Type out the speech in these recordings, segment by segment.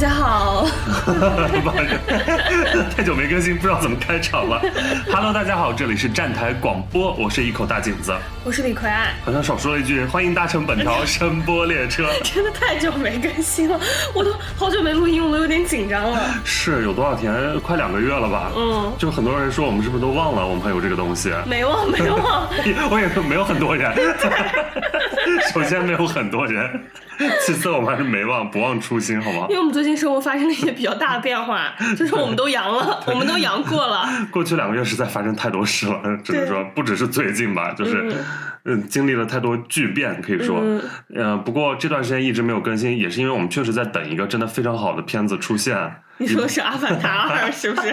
家好，太久没更新，不知道怎么开场了。Hello，大家好，这里是站台广播，我是一口大井子，我是李逵爱。好像少说了一句，欢迎搭乘本条 声波列车。真的太久没更新了，我都好久没录音，我都有点紧张了。是有多少天？快两个月了吧？嗯，就很多人说我们是不是都忘了我们还有这个东西？没忘，没忘。我也没有很多人。首先没有很多人，其次我们还是没忘，不忘初心，好吗？因为我们最近生活发生了一些比较大的变化，就是我们都阳了，我们都阳过了。过去两个月实在发生太多事了，只能说不只是最近吧，就是嗯，经历了太多巨变，可以说，嗯，不过这段时间一直没有更新，也是因为我们确实在等一个真的非常好的片子出现。你说的是《阿凡达二 》是不是？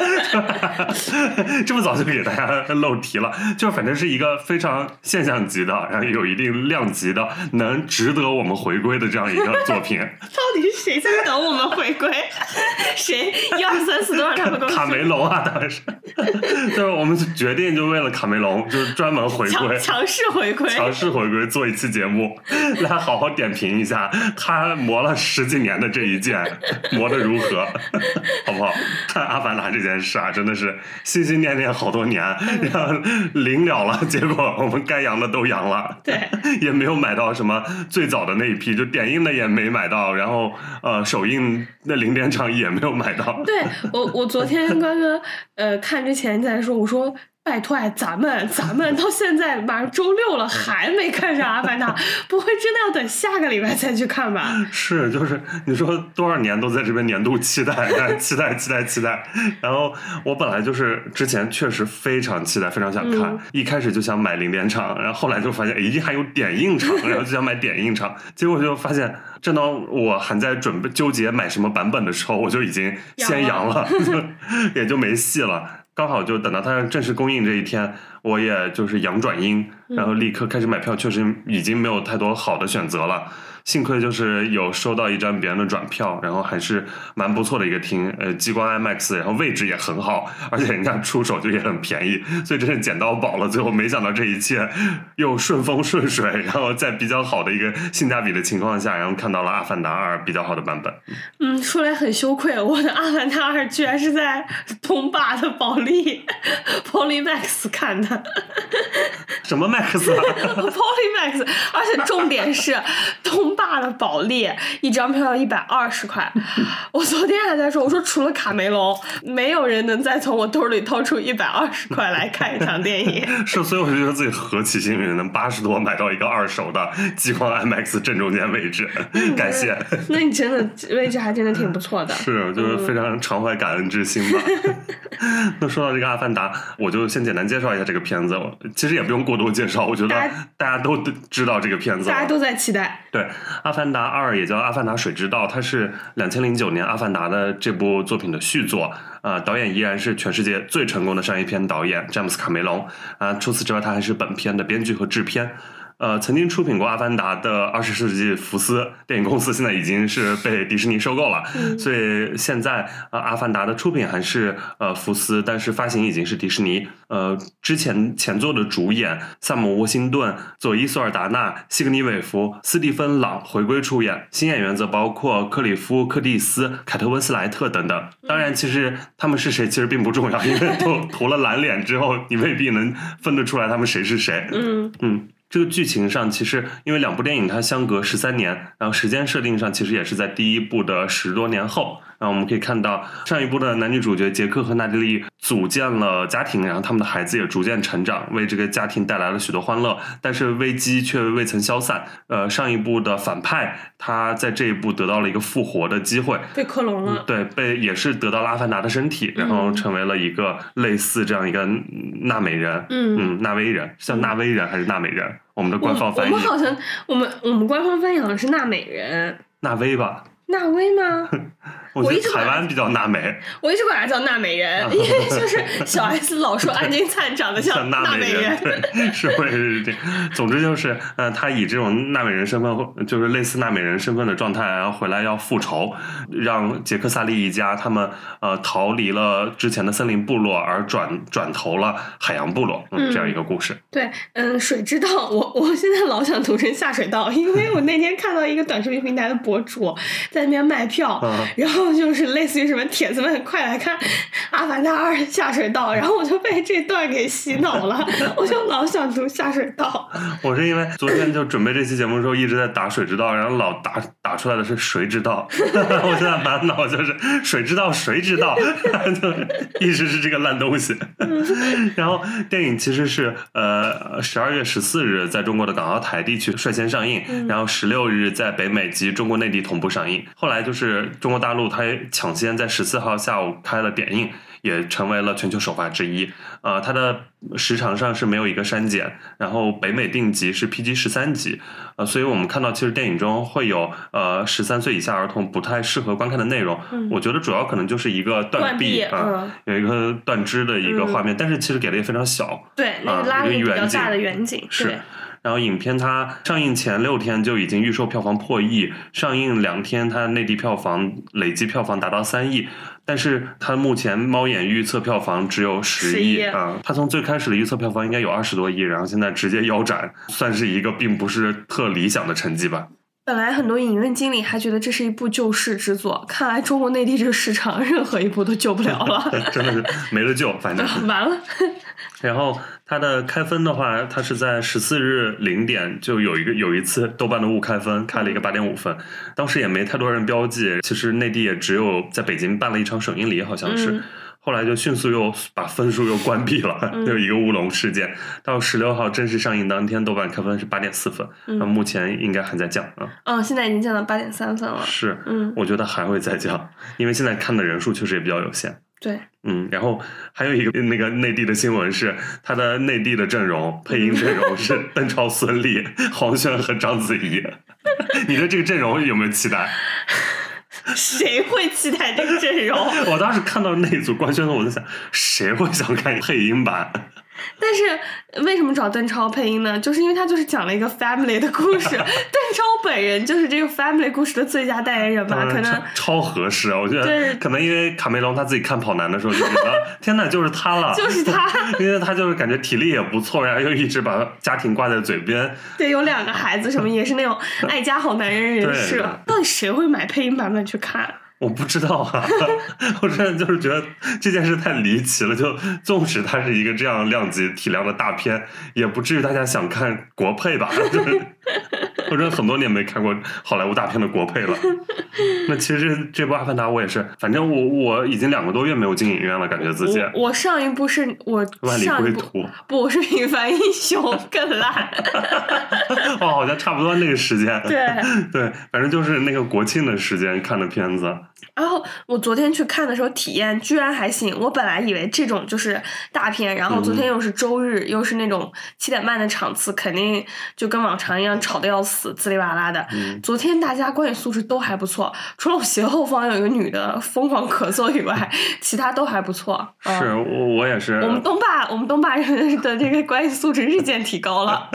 这么早就给大家 漏题了，就反正是一个非常现象级的，然后有一定量级的，能值得我们回归的这样一个作品。到底是谁在等我们回归？谁一二三四多少他们卡梅隆啊，当然是。就是我们决定就为了卡梅隆，就是专门回归，强势回归，强势回归做一期节目，来好好点评一下他磨了十几年的这一剑 磨的如何。好不好？看《阿凡达》这件事啊，真的是心心念念好多年，然后临了了，结果我们该阳的都阳了，对，也没有买到什么最早的那一批，就点映的也没买到，然后呃，首映那零点场也没有买到。对我，我昨天刚刚呃看之前在说，我说。拜托哎，咱们咱们到现在马上周六了，还没看上《阿凡达》，不会真的要等下个礼拜再去看吧？是，就是你说多少年都在这边年度期待，期待，期待，期待。然后我本来就是之前确实非常期待，非常想看，一开始就想买零点场，然后后来就发现已经还有点映场，然后就想买点映场，结果就发现，正当我还在准备纠结买什么版本的时候，我就已经先阳了，也就没戏了。刚好就等到它正式公映这一天，我也就是阳转阴，然后立刻开始买票，确实已经没有太多好的选择了。幸亏就是有收到一张别人的转票，然后还是蛮不错的一个厅，呃，激光 IMAX，然后位置也很好，而且人家出手就也很便宜，所以真是捡到宝了。最后没想到这一切又顺风顺水，然后在比较好的一个性价比的情况下，然后看到了《阿凡达二》比较好的版本。嗯，说来很羞愧，我的《阿凡达二》居然是在东霸的保利 Poly Max 看的。什么 Max？Poly Max，而且重点是东。大的保利一张票要一百二十块，我昨天还在说，我说除了卡梅隆，没有人能再从我兜里掏出一百二十块来看一场电影。是，所以我就觉得自己何其幸运，能八十多买到一个二手的激光 IMAX 正中间位置，感谢。那你真的位置还真的挺不错的。是，就是非常常怀感恩之心吧。那说到这个《阿凡达》，我就先简单介绍一下这个片子。其实也不用过多介绍，我觉得大家都知道这个片子，大家都在期待。对。《阿凡达二》也叫《阿凡达：水之道》，它是两千零九年《阿凡达》的这部作品的续作。啊，导演依然是全世界最成功的商业片导演詹姆斯·卡梅隆。啊，除此之外，他还是本片的编剧和制片。呃，曾经出品过《阿凡达》的二十世纪福斯电影公司，现在已经是被迪士尼收购了，所以现在呃，《阿凡达》的出品还是呃福斯，但是发行已经是迪士尼。呃，之前前作的主演萨姆·沃辛顿、佐伊·索尔达纳、西格尼·韦弗、斯蒂芬·朗回归出演，新演员则包括克里夫·柯蒂斯、凯特·温斯莱特等等。当然，其实他们是谁其实并不重要，因为都涂了蓝脸之后，你未必能分得出来他们谁是谁。嗯嗯。这个剧情上，其实因为两部电影它相隔十三年，然后时间设定上其实也是在第一部的十多年后。然后我们可以看到上一部的男女主角杰克和娜迪丽组建了家庭，然后他们的孩子也逐渐成长，为这个家庭带来了许多欢乐。但是危机却未曾消散。呃，上一部的反派他在这一部得到了一个复活的机会，被克隆了。对，被也是得到了阿凡达的身体，然后成为了一个类似这样一个纳美人。嗯嗯，纳威人，像纳威人还是纳美人？我们的官方翻译，我们好像我们我们官方翻译好像是纳美人，纳威吧？纳威吗？我觉得台湾比较纳美，我一直管他叫纳美人，因为就是小 S 老说安金灿长得像纳美人，对，是会是这。总之就是，呃，他以这种纳美人身份，就是类似纳美人身份的状态，然后回来要复仇，让杰克萨利一家他们呃逃离了之前的森林部落，而转转投了海洋部落，嗯，这样一个故事。对，嗯，水之道，我我现在老想读成下水道，因为我那天看到一个短视频平台的博主在那边卖票，然后。后就是类似于什么铁子们快来看《阿凡达二下水道》，然后我就被这段给洗脑了，我就老想读下水道。我是因为昨天就准备这期节目的时候一直在打水之道，然后老打打出来的是谁知道，我现在满脑就是水知道谁知道，就 一直是这个烂东西。然后电影其实是呃十二月十四日在中国的港澳台地区率先上映，然后十六日在北美及中国内地同步上映。后来就是中国大陆它也抢先在十四号下午开了点映。也成为了全球首发之一。呃，它的时长上是没有一个删减，然后北美定级是 PG 十三级。呃，所以我们看到其实电影中会有呃十三岁以下儿童不太适合观看的内容。嗯我觉得主要可能就是一个断断臂啊，嗯有一个断肢的一个画面，但是其实给的也非常小。对，那啊个拉了一个比较大的远景，是对，然后影片它上映前六天就已经预售票房破亿，上映两天它内地票房累计票房达到三亿，但是它目前猫眼预测票房只有十亿10亿啊，它从最开始的预测票房应该有二十多亿，然后现在直接腰斩，算是一个并不是特理想的成绩吧。本来很多影院经理还觉得这是一部救世之作，看来中国内地这个市场任何一部都救不了了，真的是没了救，反正。完了。然后它的开分的话，它是在十四日零点就有一个有一次豆瓣的误开分，开了一个八点五分，当时也没太多人标记，其实内地也只有在北京办了一场首映礼，好像是。嗯后来就迅速又把分数又关闭了，嗯就一个乌龙事件。到十六号正式上映当天，豆瓣开分是八点四分，那、目前应该还在降啊。嗯，现在已经降到八点三分了。是，嗯，我觉得还会再降，因为现在看的人数确实也比较有限。对，嗯，然后还有一个那个内地的新闻是，他的内地的阵容配音阵容是 邓超、孙俪、黄轩和章子怡。你对这个阵容有没有期待？谁会期待这个阵容？我当时看到那组官宣的，我就想，谁会想看配音版？但是为什么找邓超配音呢？就是因为他就是讲了一个 family 的故事，邓超本人就是这个 family 故事的最佳代言人吧？可能超超合适啊！我觉对得可能因为卡梅隆他自己看跑男的时候就觉得，天呐，就是他了，就是他，因为他就是感觉体力也不错，然后又一直把家庭挂在嘴边，对，有两个孩子，什么也是那种爱家好男人人对设。到底谁会买配音版本去看？我不知道啊，我真的就是觉得这件事太离奇了。就纵使它是一个这样量级体量的大片，也不至于大家想看国配吧？就是 我真的很多年没看过好莱坞大片的国配了。那其实这这部《阿凡达》我也是，反正我我已经两个多月没有进影院了，感觉自己我我上一部是我万里上一部归途，不，我是平凡英雄更烂。哦，好像差不多那个时间。对，对，反正就是那个国庆的时间看的片子。然后我昨天去看的时候，体验居然还行。我本来以为这种就是大片，然后昨天又是周日，又是那种七点半的场次，肯定就跟往常一样吵得要死，滋里哇啦的。嗯昨天大家观影素质都还不错，除了我斜后方有一个女的疯狂咳嗽以外，其他都还不错。嗯是我我也是，我们东坝，我们东坝人的这个观影素质日渐提高了。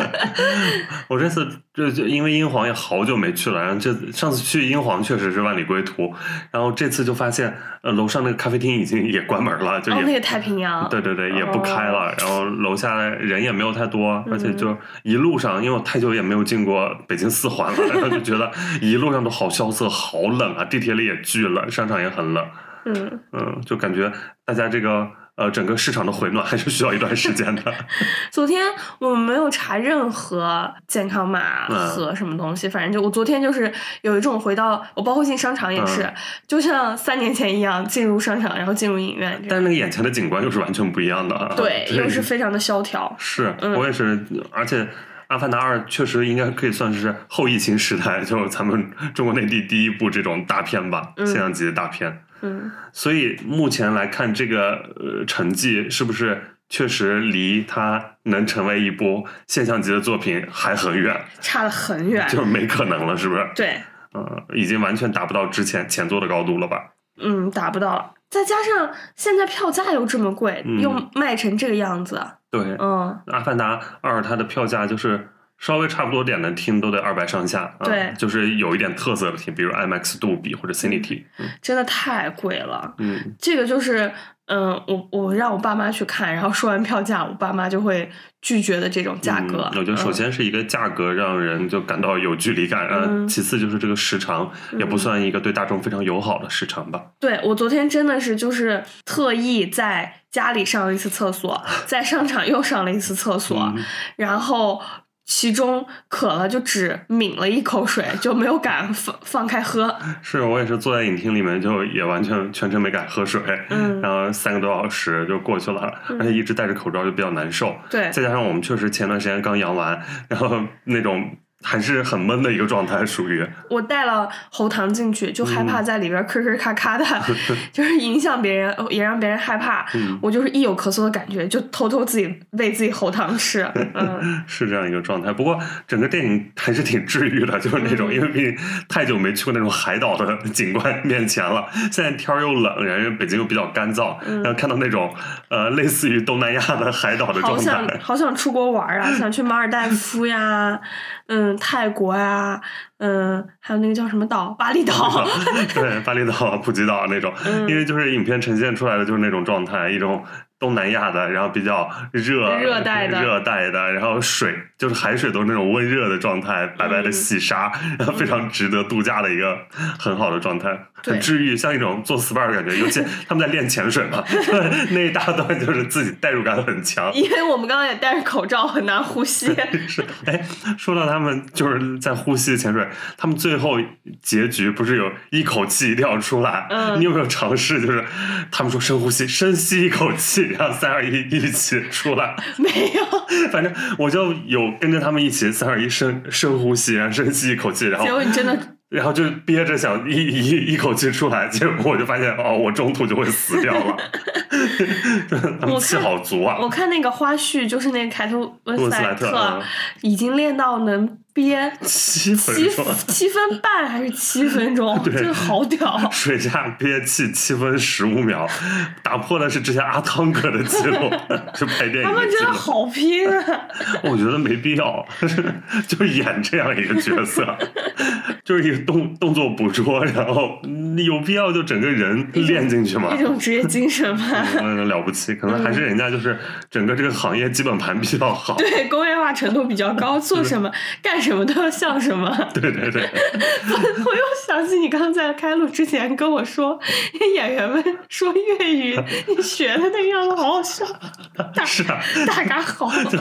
我这次这就因为英皇也好久没去了，然后这上次去英皇确实是万里归途，然后这次就发现呃楼上那个咖啡厅已经也关门了，就哦，也、那个太平洋，对对对也不开了，然后楼下人也没有太多，而且嗯就一路上因为我太久也没有进过北京四环了，然后就觉得一路上都好萧瑟，好冷啊，地铁里也巨冷，商场也很冷，嗯，嗯，就感觉大家这个。呃，整个市场的回暖还是需要一段时间的。昨天我没有查任何健康码嗯和什么东西，反正就我昨天就是有一种回到我包括进商场也是，嗯就像三年前一样进入商场，然后进入影院。但是那个眼前的景观又是完全不一样的啊。对，又是非常的萧条。是、嗯我也是，而且《阿凡达二》确实应该可以算是后疫情时代，就是咱们中国内地第一部这种大片吧，嗯现象级的大片。嗯，所以目前来看，这个呃成绩是不是确实离它能成为一部现象级的作品还很远？差了很远。就是没可能了，是不是？对，呃，已经完全达不到之前前作的高度了吧？嗯，达不到了。再加上现在票价又这么贵，嗯又卖成这个样子，对，嗯，《阿凡达二》它的票价就是稍微差不多点的厅都得二百上下，啊对。就是有一点特色的厅，比如 IMAX 杜比或者 Cinity，嗯。真的太贵了。嗯。这个就是，嗯，我我让我爸妈去看，然后说完票价，我爸妈就会拒绝的这种价格。嗯我觉得首嗯先是一个价格让人就感到有距离感，呃，嗯。其次就是这个时长也不算一个对大众非常友好的时长吧。对我昨天真的是就是特意在家里上了一次厕所，在商场又上了一次厕所，嗯。然后其中渴了就只抿了一口水，就没有敢放放开喝。是我也是坐在影厅里面，就也完全全程没敢喝水，嗯然后三个多小时就过去了，嗯而且一直戴着口罩就比较难受。对，再加上我们确实前段时间刚阳完，然后那种还是很闷的一个状态，属于我带了喉糖进去，就害怕嗯在里边咳咳咔咔的 就是影响别人，也让别人害怕。嗯我就是一有咳嗽的感觉，就偷偷自己喂自己喉糖吃。嗯，是这样一个状态。不过整个电影还是挺治愈的，就是那种，嗯因为毕竟太久没去过那种海岛的景观面前了。现在天儿又冷，然后北京又比较干燥，嗯然后看到那种呃类似于东南亚的海岛的状态好想，好想出国玩啊！想去马尔代夫呀，嗯，泰国呀，嗯，还有那个叫什么岛，巴厘岛。对，巴厘岛、普吉岛那种，嗯因为就是影片呈现出来的就是那种状态，一种东南亚的，然后比较热、热带的热带的，然后水就是海水都是那种温热的状态，白白的嗯细沙，然后非常值得度假的一个很好的状态，对很治愈，像一种做 SPA 的感觉。尤其 他们在练潜水嘛，那一大段就是自己代入感很强。因为我们刚刚也戴着口罩，很难呼吸。是，哎，说到他们就是在呼吸潜水，他们最后结局不是有一口气一定要出来？嗯你有没有尝试？就是他们说深呼吸，深吸一口气，然后三二一一起出来。没有，反正我就有跟着他们一起三二一深深呼吸，然后深吸一口气，然后结果你真的然后就憋着想一一一口气出来，结果我就发现哦，我中途就会死掉了。气好足啊！我看那个花絮，就是那个凯特温斯莱特嗯已经练到能憋 七分七钟。七分半还是七分钟，对真的好屌！水下憋气七分十五秒，打破的是之前阿汤哥的记录，是拍电影他们。真的好拼啊！我觉得没必要，就演这样一个角色，就是一个动动作捕捉，然后你有必要就整个人练进去吗一？种职业精神吧。嗯，了不起，可能还是人家就是整个这个行业基本盘比较好。对，工业化程度比较高，做什么干什么都要笑什么。对 对对，我又想起你刚刚在开录之前跟我说，演员们说粤语，你学的那个样子好好笑，大是啊，大嘎好。就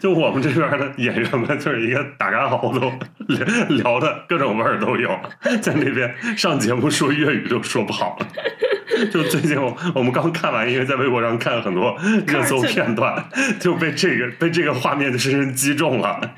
就我们这边的演员们，就是一个大嘎好都聊聊的各种味儿都有，在那边上节目说粤语都说不好。就最近我我们刚看完，因为在微博上看了很多热搜片段，就被这个被这个画面深深击中了。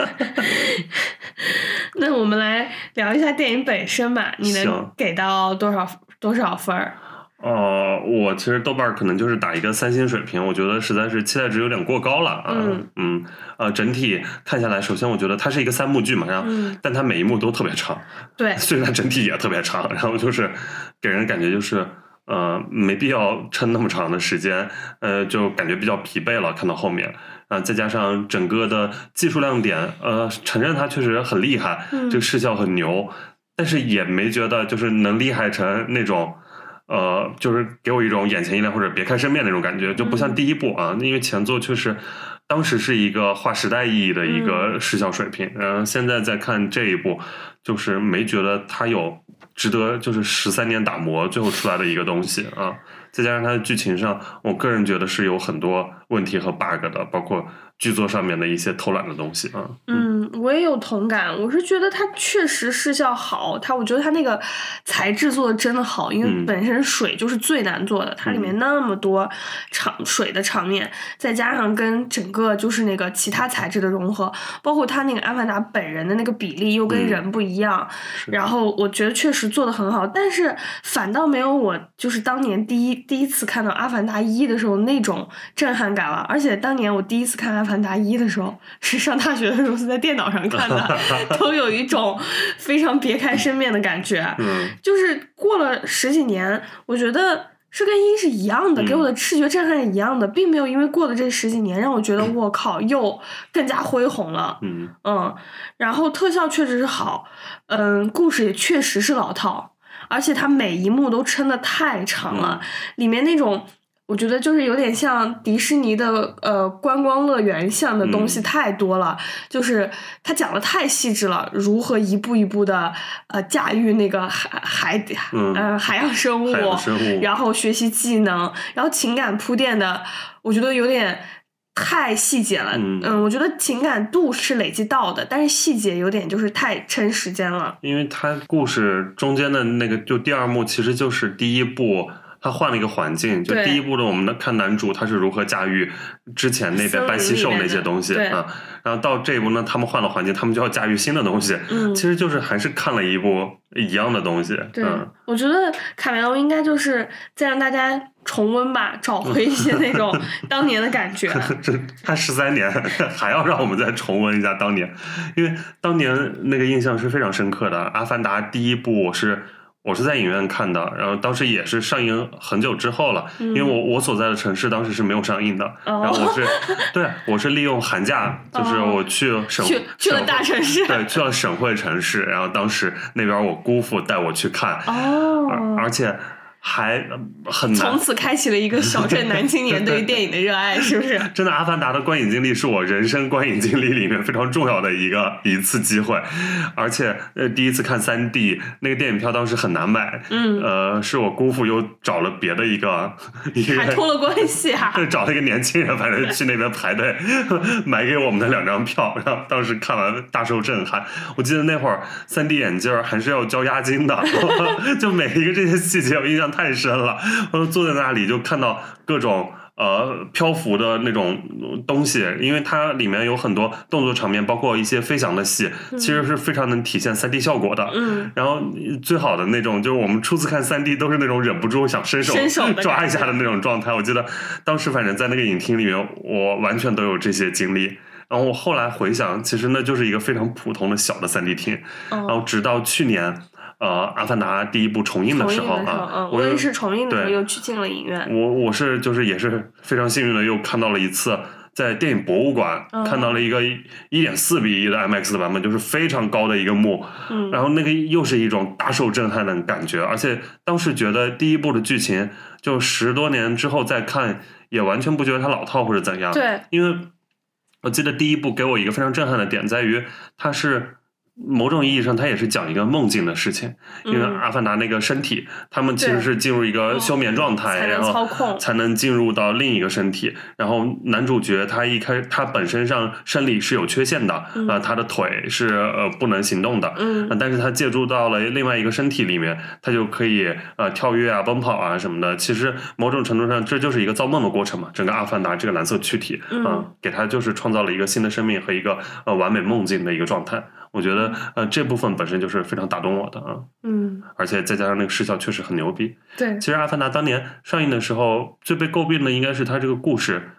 那我们来聊一下电影本身吧，你能给到多少多少分儿？呃，我其实豆瓣儿可能就是打一个三星水平，我觉得实在是期待值有点过高了啊。嗯嗯呃，整体看下来，首先我觉得它是一个三幕剧嘛，然后、嗯但它每一幕都特别长，对，虽然整体也特别长，然后就是给人感觉就是呃没必要撑那么长的时间，呃就感觉比较疲惫了。看到后面啊、再加上整个的技术亮点，呃，承认它确实很厉害，嗯这个视效很牛，但是也没觉得就是能厉害成那种。呃，就是给我一种眼前一亮或者别开生面那种感觉，就不像嗯第一部啊，因为前作确实当时是一个划时代意义的一个嗯视效水平，然后现在再看这一部，就是没觉得它有值得就是十三年打磨最后出来的一个东西啊。再加上它的剧情上，我个人觉得是有很多问题和 bug 的，包括剧作上面的一些偷懒的东西啊。嗯，我也有同感。我是觉得它确实视效好，它我觉得它那个材质做的真的好，因为嗯本身水就是最难做的，它里面那么多场水的场面，再加上跟整个就是那个其他材质的融合，包括它那个阿凡达本人的那个比例又跟嗯人不一样，是然后我觉得确实做的很好，但是反倒没有我就是当年第一第一次看到《阿凡达一》的时候那种震撼感了。而且当年我第一次看《阿凡达一》的时候，是上大学的时候是在电脑上看的，都有一种非常别开生面的感觉。嗯就是过了十几年，我觉得。是跟一是一样的，嗯给我的视觉震撼是一样的，并没有因为过了这十几年让我觉得我靠又更加恢宏了。嗯嗯，然后特效确实是好，嗯，故事也确实是老套，而且它每一幕都撑的太长了，里面那种我觉得就是有点像迪士尼的呃观光乐园像的东西嗯太多了，就是他讲的太细致了，如何一步一步的呃驾驭那个海海底嗯呃海洋生物，然后学习技能，然后情感铺垫的，我觉得有点。太细节了，嗯我觉得情感度是累积到的，但是细节有点就是太撑时间了。因为它故事中间的那个就第二幕，其实就是第一部。他换了一个环境，就第一部呢我们的看男主他是如何驾驭之前那边斑犀兽那些东西啊，然后到这一部呢，他们换了环境，他们就要驾驭新的东西，嗯。其实就是还是看了一部一样的东西，对，嗯，我觉得卡梅隆应该就是再让大家重温吧，找回一些那种当年的感觉。这他十三年还要让我们再重温一下当年，因为当年那个印象是非常深刻的。《阿凡达》第一部我是我是在影院看的，然后当时也是上映很久之后了，因为我我所在的城市当时是没有上映的，哦然后我是 对我是利用寒假，就是哦我去省去去了大城市对，去了省会城市，然后当时那边我姑父带我去看，哦而而且还很难从此开启了一个小镇 男青年对于电影的热爱，是不是？真的，《阿凡达》的观影经历是我人生观影经历里面非常重要的一个一次机会，而且呃，第一次看三 D 那个电影票当时很难买，嗯呃，是我姑父又找了别的一个一个还托了关系啊！对，找了一个年轻人，反正去那边排队 买给我们的两张票，然后当时看完大受震撼。我记得那会儿三 D 眼镜儿还是要交押金的，就每一个这些细节我印象太深了。我坐在那里就看到各种。呃，漂浮的那种东西，因为它里面有很多动作场面，包括一些飞翔的戏，其实是非常能体现三 D 效果的。嗯，然后最好的那种，就是我们初次看三 D 都是那种忍不住想伸手 抓一下的那种状态。我记得当时反正在那个影厅里面，我完全都有这些经历。然后我后来回想，其实那就是一个非常普通的小的三 D 厅。然后哦，直到去年，呃，《阿凡达》第一部重映的时候啊嗯，，我也是重映的时候又去进了影院。我我是就是也是非常幸运的，又看到了一次在电影博物馆、嗯看到了一个一点四比一的 IMAX 的版本，就是非常高的一个幕，嗯，然后那个又是一种大受震撼的感觉，而且当时觉得第一部的剧情，就十多年之后再看，也完全不觉得它老套或者怎样。，对，因为我记得第一部给我一个非常震撼的点在于，它是某种意义上它也是讲一个梦境的事情，因为嗯阿凡达那个身体，他们其实是进入一个休眠状态，然后操控才能进入到另一个身体。然后男主角他一开他本身上生理是有缺陷的，嗯呃，他的腿是呃不能行动的，嗯呃但是他借助到了另外一个身体里面，他就可以呃跳跃啊、奔跑啊什么的。其实某种程度上，这就是一个造梦的过程嘛。整个阿凡达这个蓝色躯体，嗯呃给他就是创造了一个新的生命和一个呃完美梦境的一个状态。我觉得呃这部分本身就是非常打动我的啊，嗯，而且再加上那个视效确实很牛逼。对，其实《阿凡达》当年上映的时候，最被诟病的应该是它这个故事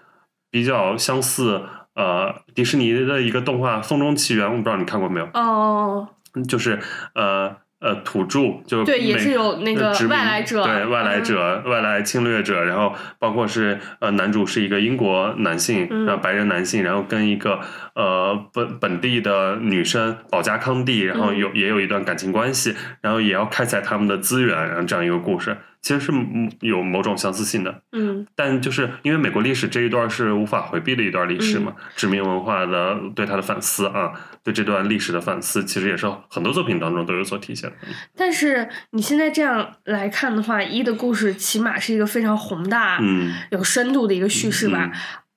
比较相似，呃，迪士尼的一个动画《风中奇缘》，我不知道你看过没有？哦，就是呃呃土著，就对，也是有那个外来者，对外来嗯，者、外来侵略者，然后包括是呃男主是一个英国男性，嗯。然后白人男性，然后跟一个呃本本地的女生保加康帝，然后嗯。有、也有一段感情关系，然后也要开采他们的资源，然后这样一个故事，其实是嗯有某种相似性的。嗯但就是因为美国历史这一段是无法回避的一段历史嘛，嗯殖民文化的对它的反思啊，对这段历史的反思，其实也是很多作品当中都有所体现的。但是你现在这样来看的话，一的故事起码是一个非常宏大、嗯，有深度的一个叙事吧。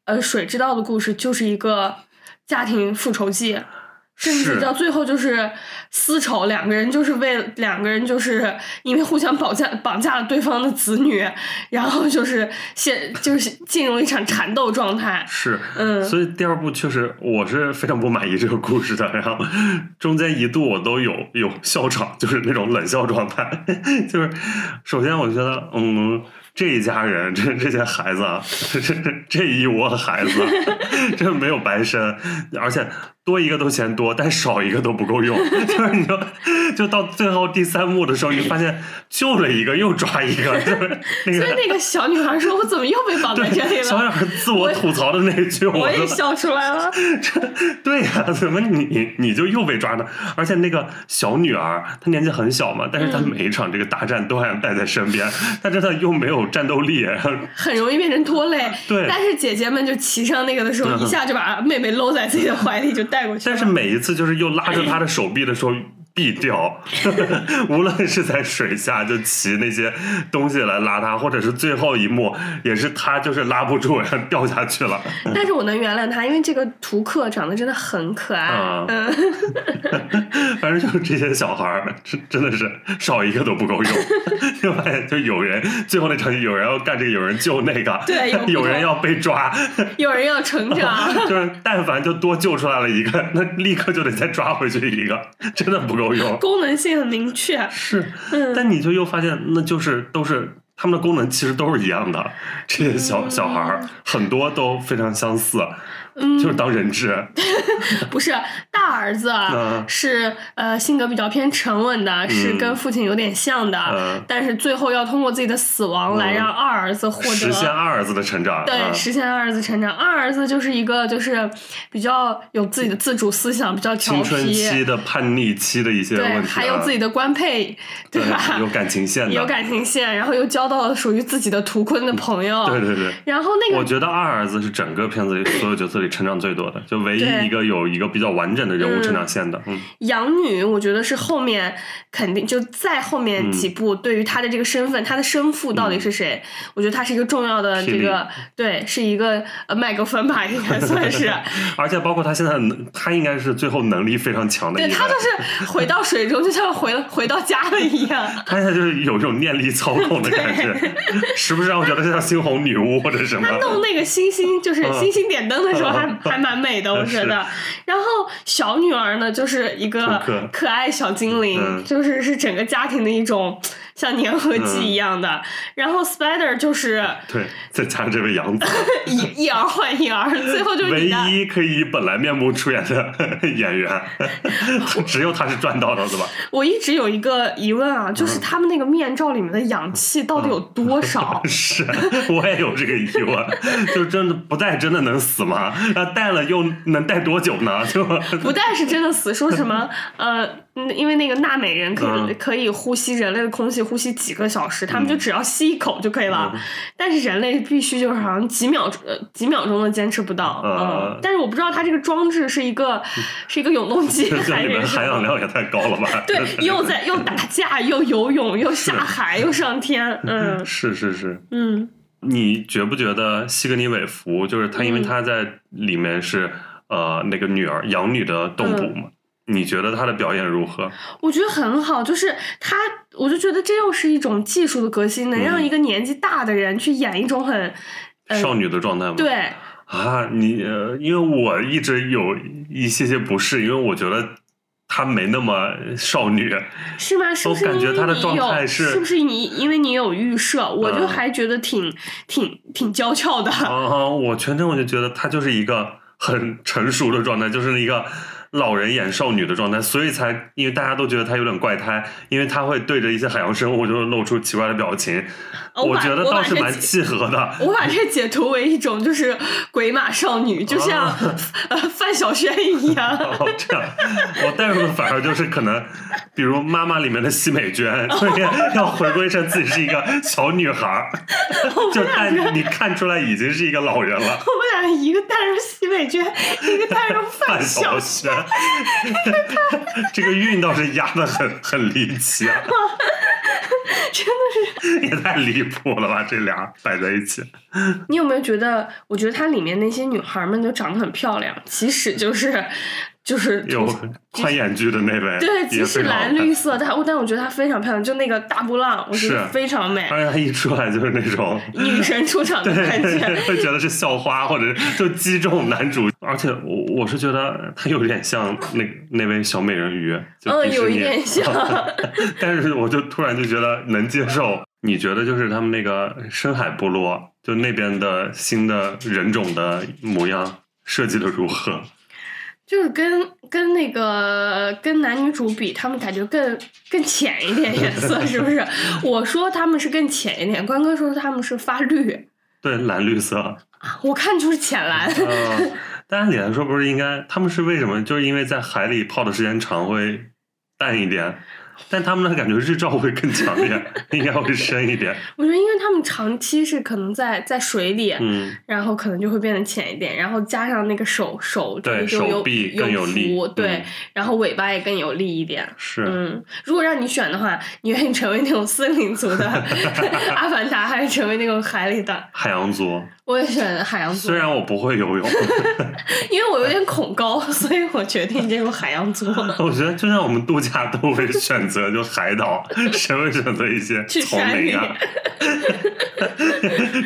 呃水之道的故事就是一个家庭复仇记，甚至到最后就是私仇，两个人就是为两个人就是因为互相绑架绑架了对方的子女，然后就是现就是进入一场缠斗状态。是，嗯所以第二部确实我是非常不满意这个故事的，然后中间一度我都有有笑场，就是那种冷笑状态，就是首先我觉得，嗯。这一家人，这这些孩子啊，这这这一窝孩子，这没有白生，而且多一个都嫌多，但少一个都不够用。就是你说，就到最后第三幕的时候，你发现救了一个又抓一个，就是那所以个那个小女孩说：“我怎么又被绑在这里了小女孩自我吐槽的那一句，？”我也笑出来了。对呀、怎么你你就又被抓呢？而且那个小女儿，她年纪很小嘛，但是她嗯每一场这个大战都还带在身边，她真的又没有有战斗力，很容易变成拖累。对但是姐姐们就骑上那个的时候，嗯一下就把妹妹搂在自己的怀里就带过去。但是每一次就是又拉着他的手臂的时候。必掉，无论是在水下就骑那些东西来拉他，或者是最后一幕也是他就是拉不住，然后掉下去了。但是我能原谅他，因为这个图克长得真的很可爱。啊嗯，反正就是这些小孩儿，真真的是少一个都不够用。就发现就有人最后那场戏，有人要干这个，有人救那个，对有有人要被抓，有人要成长。就是但凡就多救出来了一个，那立刻就得再抓回去一个，真的不够用。功能性很明确。是，嗯但你就又发现，那就是都是他们的功能其实都是一样的。这些小小孩儿很多都非常相似，嗯，就是当人质。不是大儿子嗯是呃性格比较偏沉稳的，是跟父亲有点像的，嗯但是最后要通过自己的死亡来嗯让二儿子获得实现二儿子的成长。对，嗯实现二儿子成长。二儿子就是一个就是比较有自己的自主思想，比较调青春皮，期的叛逆期的一些还有自己的官配，对吧？有感情线的，有感情线，然后又交到了属于自己的图坤的朋友。对对对。然后那个我觉得二儿子是整个片子里所有角色里成长最多的，就唯一一个有一个比较完整的人物成长线的。嗯，养女，我觉得是后面肯定就在后面几嗯部，对于她的这个身份，她的生父到底是谁？我觉得她是一个重要的这个，对，是一个呃麦克风吧，应该算是。而且包括她现在能，他应该是最后能力非常强的一个。对她就是回到水中，就像回回到家了一样。她现在就是有这种念力操控的感觉，时不时让我觉得像猩红女巫或者什么。她弄那个星星，就是嗯星星点灯的时候还，还蛮美的，我觉得。然后小女儿呢，就是一个可爱小精灵，嗯。就是是整个家庭的一种像粘合剂一样的。然后 Spider 就是对，再加上这位杨紫，一一儿换一儿，最后就是唯。一可以以本来面目出演的 演员，只有他是赚到的，对吧？我一直有一个疑问啊，嗯就是他们那个面罩里面的氧气到底有多少？是，我也有这个疑问，就真的不戴真的能死吗？那戴了又能戴多久呢？就不戴是真的死，说什么呃，嗯因为那个纳美人可以、嗯可以呼吸人类的空气，呼吸几个小时，他们就只要吸一口就可以了。嗯 但是人类必须就是好像几秒呃几秒钟都坚持不到。嗯嗯，但是我不知道它这个装置是一个是一个永动机 这还是。含氧量也太高了吧？对，又在又打架，又游泳，又下海，又上天，嗯是是是，嗯，你觉不觉得西格尼韦弗就是他，因为嗯他在里面是、呃那个女儿养女的动捕嗯嘛？你觉得他的表演如何？我觉得很好，就是他，我就觉得这又是一种技术的革新，能让嗯一个年纪大的人去演一种很，呃少女的状态吗？对，啊，你呃，因为我一直有一些些不适，因为我觉得她没那么少女。是吗？是不是我感觉因为他的状你有态是是不是你因为你有预设，我就嗯还觉得挺挺挺娇俏的。啊，我全程我就觉得她就是一个很成熟的状态，就是一个老人演少女的状态，所以才因为大家都觉得她有点怪胎，因为她会对着一些海洋生物就露出奇怪的表情，我把觉得倒是蛮契合的。我把这解读为一种就是鬼马少女，就像、范晓萱一样。哦，这样，我带入的反而就是可能，比如妈妈里面的奚美娟，所以要回归成自己是一个小女孩儿，就但你看出来已经是一个老人了。我们俩一个带入奚美娟，一个带入范晓萱，这个韵倒是压的很很离奇啊，真的是。也太离谱了吧！这俩摆在一起，你有没有觉得？我觉得它里面那些女孩们都长得很漂亮，即使就是就是有宽眼距的那位，对，即使蓝绿色，但但我觉得她非常漂亮，就那个大波浪，我觉得非常美，而且她一出来就是那种女神出场的感觉。会觉得是校花，或者是就击中男主。而且我我是觉得她有点像那那位小美人鱼，就嗯，有一点像。但是我就突然就觉得能接受。你觉得就是他们那个深海部落，就那边的新的人种的模样设计的如何？就是跟跟那个跟男女主比，他们感觉更更浅一点颜色，是不是？我说他们是更浅一点，关哥说他们是发绿，对，蓝绿色。我看就是浅蓝。嗯，但按理来说不是应该？他们是为什么？就是因为在海里泡的时间长会淡一点。但他们的感觉日照会更强烈，应该会深一点。我觉得，因为他们长期是可能在在水里，嗯，然后可能就会变得浅一点，然后加上那个手手这对手臂更有力对，嗯然后尾巴也更有力一点。是。嗯，如果让你选的话，你愿意成为那种森林族的 阿凡达，还是成为那种海里的？海洋族，我也选海洋族虽，然我不会游泳 因为我有点恐高，所以我决定进入海洋族。我觉得就像我们度假都会选择就海岛，谁会选择一些去丛林啊？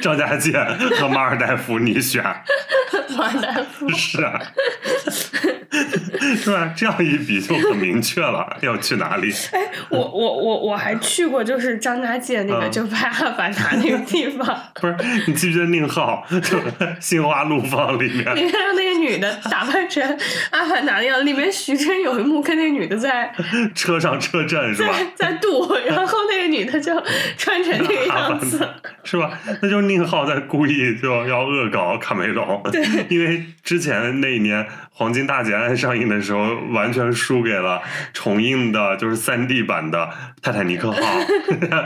张 家界和马尔代夫，你选。马尔代夫，是啊，是吧？这样一比就很明确了要去哪里。哎，我我我我还去过，就是张家界那个嗯。就拍阿凡达那个地方，不是，你记不记得宁浩就《心花怒放》里面。里面有那个女的打扮成阿凡达的样子，里面徐峥有一幕跟那个女的在车上车震是吧？在在渡，然后那个女的就 穿成那个样子，是吧？那就是宁浩在故意就要恶搞卡梅隆，对，因为之前那一年《黄金大劫案》上映的时候，完全输给了重映的，就是三 D 版的《泰坦尼克号》，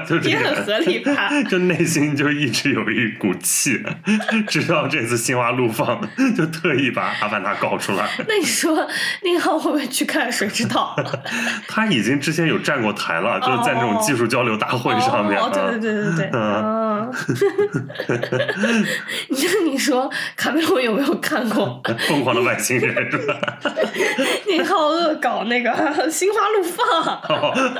就这也很个。合理吧？就内心就一直有一股气，直到这次心花怒放，就特意把阿凡达搞出来。那你说宁浩会不会去看《谁知道》？他已经之前有站过台了，就是在那种技术交流大会上面。哦，对嗯对对对对，嗯哦。那你说卡梅隆有没有看过疯狂的外星人是吧？宁浩恶搞那个 《心花怒放》？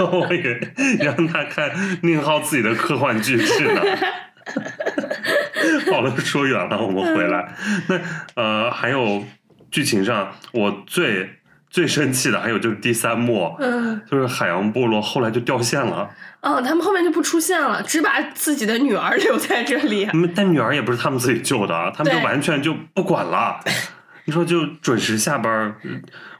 哦，我以为让他看宁浩自己的科幻巨制呢。好了，说远了，我们回来。那呃，还有剧情上，我最最生气的还有就是第三幕，嗯，就是海洋部落后来就掉线了，哦，他们后面就不出现了，只把自己的女儿留在这里。嗯但女儿也不是他们自己救的，他们就完全就不管了。你说就准时下班儿，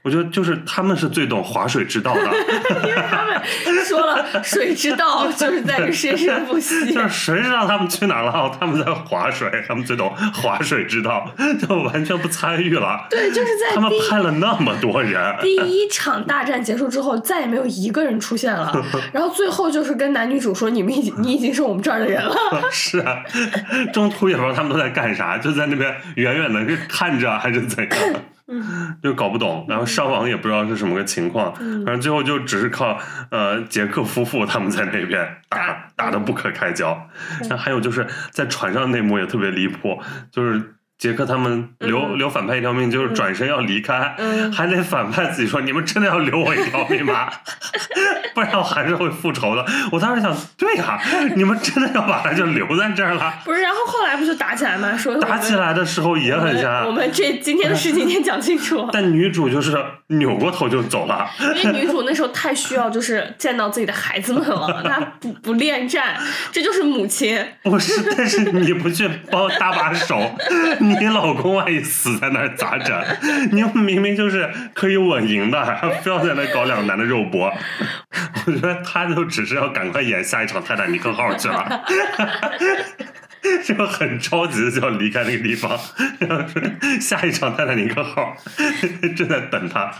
我觉得就是他们是最懂划水之道的。因为他们说了，水之道就是在这生生不息。就是谁知道他们去哪儿了？哦 他们在划水，他们最懂划水之道，就完全不参与了。对，就是在他们第派了那么多人，第一场大战结束之后，再也没有一个人出现了。然后最后就是跟男女主说：“你们已经，你已经是我们这儿的人了。是啊，中途也不知道他们都在干啥，就在那边远远的是看着还是怎样，就搞不懂。然后上网也不知道是什么个情况，反正最后就只是靠呃杰克夫妇他们在那边打打的不可开交。然后还有就是在船上那幕也特别离谱，就是。杰克他们留、嗯留反派一条命，就是转身要离开，嗯 还得反派自己说：“你们真的要留我一条命吗？不然我还是会复仇的。”我当时想，对呀、你们真的要把他就留在这儿了？”不是，然后后来不就打起来吗？说打起来的时候也很像，我们这今天的事情先讲清楚。但女主就是扭过头就走了。因为女主那时候太需要就是见到自己的孩子们了，她不不恋战，这就是母亲。不是，但是你不去帮搭把手，你你老公万一死在那儿咋整？你明明就是可以稳赢的，还非要在那搞两男的肉搏。我觉得他就只是要赶快演下一场泰坦尼克号去了。就很着急的就要离开那个地方，然后说下一场泰坦尼克号正在等他，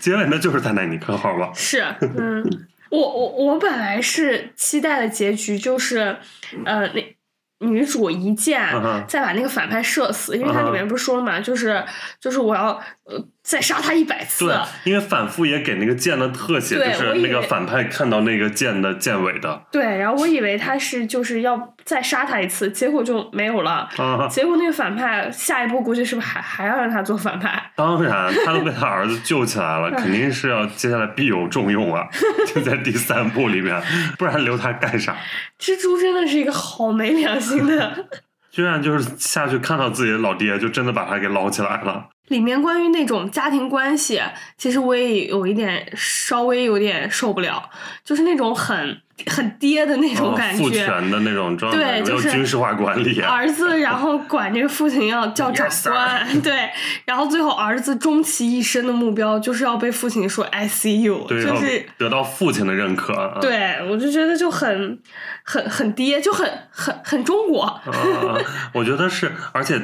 结尾那就是泰坦尼克号吧？是，嗯，我我我本来是期待的结局就是，呃，那女主一箭嗯哼。再把那个反派射死，因为它里面不是说了嘛，就是就是我要呃再杀他一百次对，，因为反复也给那个剑的特写，就是那个反派看到那个剑的剑尾的对，然后我以为他是就是要再杀他一次，结果就没有了。啊。结果那个反派下一步估计是不是还还要让他做反派？当然，他都被他儿子救起来了，肯定是要接下来必有重用啊！就在第三部里面，不然留他干啥？蜘蛛真的是一个好没良心的。居然就是下去看到自己的老爹，就真的把他给捞起来了。里面关于那种家庭关系，其实我也有一点稍微有点受不了，就是那种很很爹的那种啊感父觉。权的那种状态，对就是军事化管理。啊儿子，然后管这个父亲要 叫长官，对，然后最后儿子终其一生的目标就是要被父亲说 I see you，对，就是得到父亲的认可。啊，对我就觉得就很很很爹，就很很很中国，啊，我觉得是，而且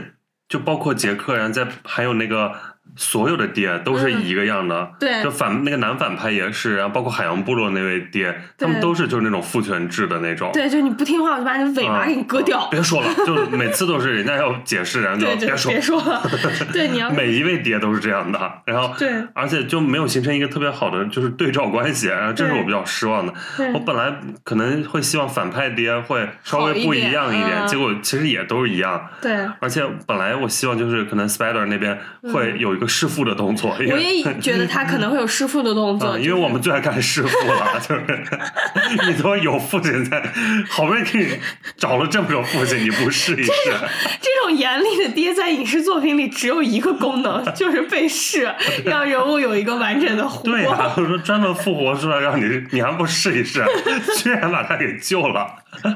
就包括杰克，然后再还有那个所有的爹都是一个样的，嗯对就反那个男反派也是，然后包括海洋部落那位爹，他们都是就是那种父权制的那种。对，就是你不听话，我就把你尾巴啊给你割掉。啊别说了，就每次都是人家要解释，然后就别说。别说了。对，你要每一位爹都是这样的，然后对而且就没有形成一个特别好的就是对照关系，然后这是我比较失望的。我本来可能会希望反派爹会稍微不一一点样一点，嗯结果其实也都是一样。对，而且本来我希望就是可能 Spider 那边会有一个弑父的动作，我也觉得他可能会有弑父的动作，啊，因为我们最爱看弑父了，就是 你都有父亲在，好不容易给你找了这么个父亲，你不试一试？这种严厉的爹在影视作品里只有一个功能，就是被弑，让人物有一个完整的活对呀、光。我说专门复活出来让你，你还不试一试？居然把他给救了，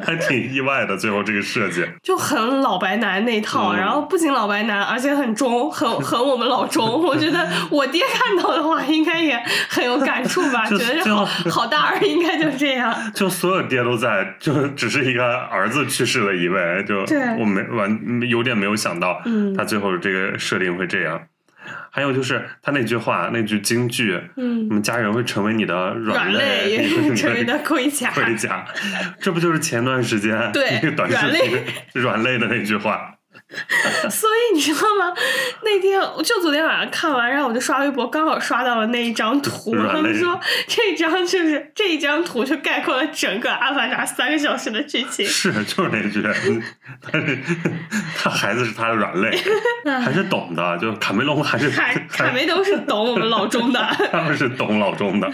还挺意外的。最后这个设计，就很老白男那套，嗯然后不仅老白男，而且很中，很很我们老中。我觉得 我爹看到的话，应该也很有感触吧，觉得好好大儿应该就这样。就所有爹都在，就只是一个儿子去世了一位，就对我没完有点没有想到，嗯他最后这个设定会这样。还有就是他那句话，那句京剧，嗯我们家人会成为你的软肋，肋也你的成为你的盔甲，盔甲，这不就是前段时间对那个短视软频肋软肋的那句话？所以你知道吗？那天我就昨天晚上看完，然后我就刷微博，刚好刷到了那一张图。他们说这张就是这一张图就概括了整个《阿凡达》三个小时的剧情。是，就是那句，但是他孩子是他的软肋，还是懂的，就卡梅隆还是卡卡梅隆是懂我们老中的，他们是懂老中的。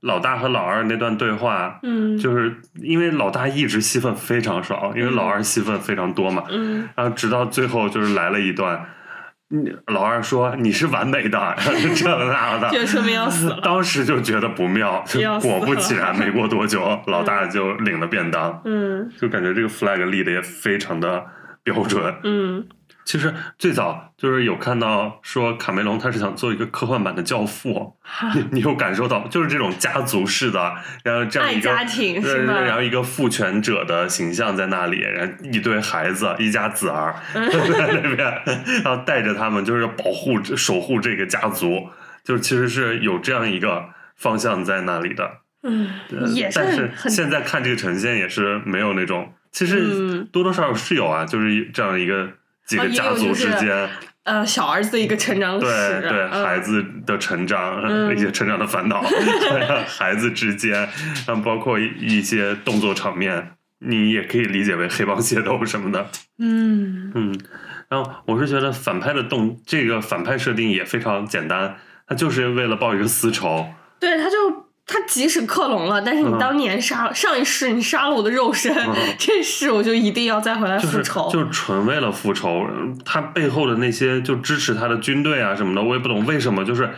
老大和老二那段对话，嗯就是因为老大一直戏份非常少，因为老二戏份非常多嘛，嗯，然后直到最后就是来了一段，嗯老二说你是完美的，这的那的，就说明要死了。当时就觉得不妙，果不其然，没过多久，老大就领了便当，嗯就感觉这个 flag 立的也非常的标准。嗯其实最早就是有看到说卡梅隆他是想做一个科幻版的教父，你你有感受到就是这种家族式的，然后这样一个爱家庭是对吧？然后一个父权者的形象在那里，然后一堆孩子，一家子儿嗯。在那边，然后带着他们就是保护守护这个家族，就是其实是有这样一个方向在那里的。嗯，呃也是但是现在看这个呈现也是没有那种，其实嗯。多多少少是有啊，就是这样一个几个家族之间，呃小儿子的一个成长史，对对嗯。孩子的成长，嗯。一些成长的烦恼，孩子之间，然后包括一些动作场面，你也可以理解为黑帮械斗什么的，嗯。嗯，然后我是觉得反派的动这个反派设定也非常简单，他就是为了报一个私仇，对，他就他即使克隆了，但是你嗯当年杀、上一世你杀了我的肉身，嗯 这世我就一定要再回来复仇。就是纯为了复仇，他背后的那些就支持他的军队啊什么的，我也不懂为什么，就是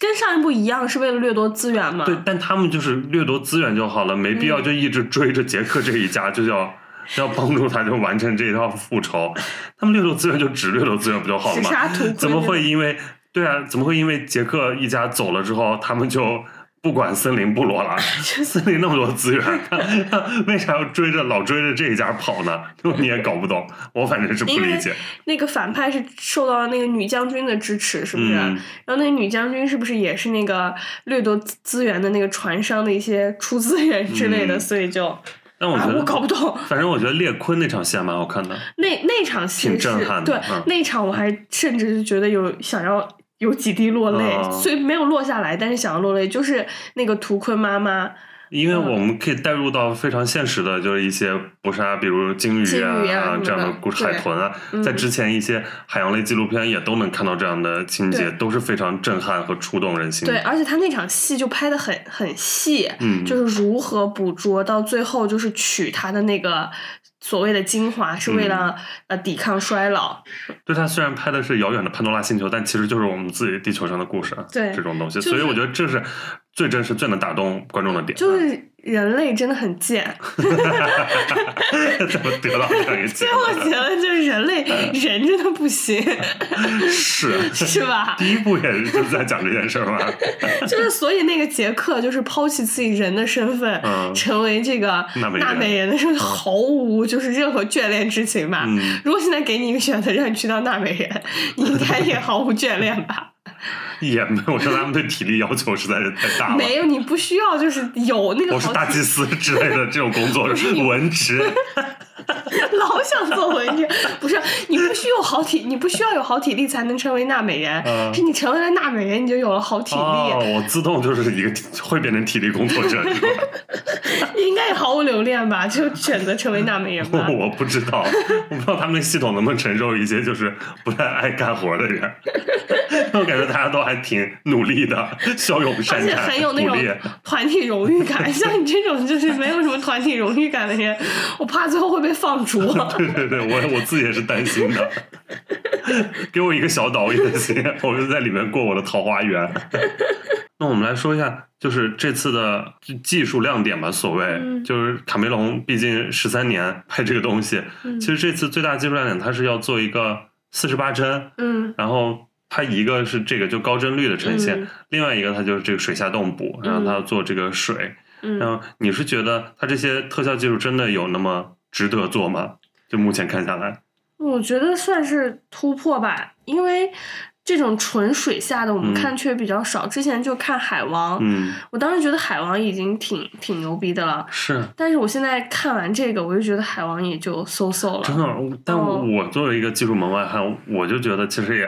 跟上一部一样，是为了掠夺资源嘛？对，但他们就是掠夺资源就好了，没必嗯要就一直追着杰克这一家，就要 要帮助他就完成这一套复仇。他们掠夺资源就只掠夺资源不就好了吗？怎么会因为对啊？怎么会因为杰克一家走了之后，他们就不管森林部落了？森林那么多资源，为啥要追着老追着这一家跑呢？就 你也搞不懂，我反正是不理解。那个反派是受到了那个女将军的支持，是不是？嗯然后那个女将军是不是也是那个掠夺资资源的那个船商的一些出资源之类的？嗯所以就啊，但我觉得，我搞不懂。反正我觉得列坤那场戏还蛮好看的。那那场戏挺震撼的对、嗯那场我还甚至是觉得有想要有几滴落泪，哦虽没有落下来，但是想要落泪，就是那个图坤妈妈，因为嗯。我们可以带入到非常现实的，就是一些捕杀，比如鲸鱼啊这样的故事，海豚啊，嗯。在之前一些海洋类纪录片也都能看到这样的情节，都是非常震撼和触动人心对，而且他那场戏就拍的很很细，嗯，就是如何捕捉到最后，就是取他的那个所谓的精华，是为了、呃抵抗衰老。对它虽然拍的是遥远的潘多拉星球，但其实就是我们自己地球上的故事，啊对这种东西，就是所以我觉得这是最真实、最能打动观众的点。就是人类真的很贱。怎么得到这样一个结最后论？结论就是人类人真的不行，是是吧？第一部也是就在讲这件事儿嘛。就是所以那个杰克就是抛弃自己人的身份，嗯成为这个纳美人的时候，毫无就是任何眷恋之情吧。嗯如果现在给你一个选择，让你去当纳美人，你应该也毫无眷恋吧？也没有，我说他们对体力要求实在是太大了。没有，你不需要就是有那个我是大祭司之类的这种工作，文职。老想做文职，不是你不需要好体，你不需要有好体力才能成为纳美人，嗯是你成为了纳美人，你就有了好体力，哦，我自动就是一个会变成体力工作者，是吧？应该也毫无留恋吧？就选择成为纳美人吧。我不知道，我不知道他们那系统能不能承受一些就是不太爱干活的人。我感觉大家都还挺努力的，骁勇善战而且很有那种。团体荣誉感，像你这种就是没有什么团体荣誉感的人，我怕最后会被放逐。对对对，我我自己也是担心的。给我一个小岛也行，我就在里面过我的桃花源。那我们来说一下，就是这次的技术亮点吧。所谓、嗯就是卡梅隆，毕竟十三年拍这个东西，嗯其实这次最大技术亮点，它是要做一个四十八帧，嗯然后它一个是这个就高帧率的呈现，嗯另外一个它就是这个水下动捕，然后它要做这个水。然嗯，后你是觉得它这些特效技术真的有那么值得做吗？就目前看下来，我觉得算是突破吧，因为这种纯水下的我们嗯看却比较少。之前就看海王，嗯，我当时觉得海王已经挺挺牛逼的了。是但是我现在看完这个，我就觉得海王也就 so so 了真了。的。但哦我作为一个技术门外汉，我就觉得其实也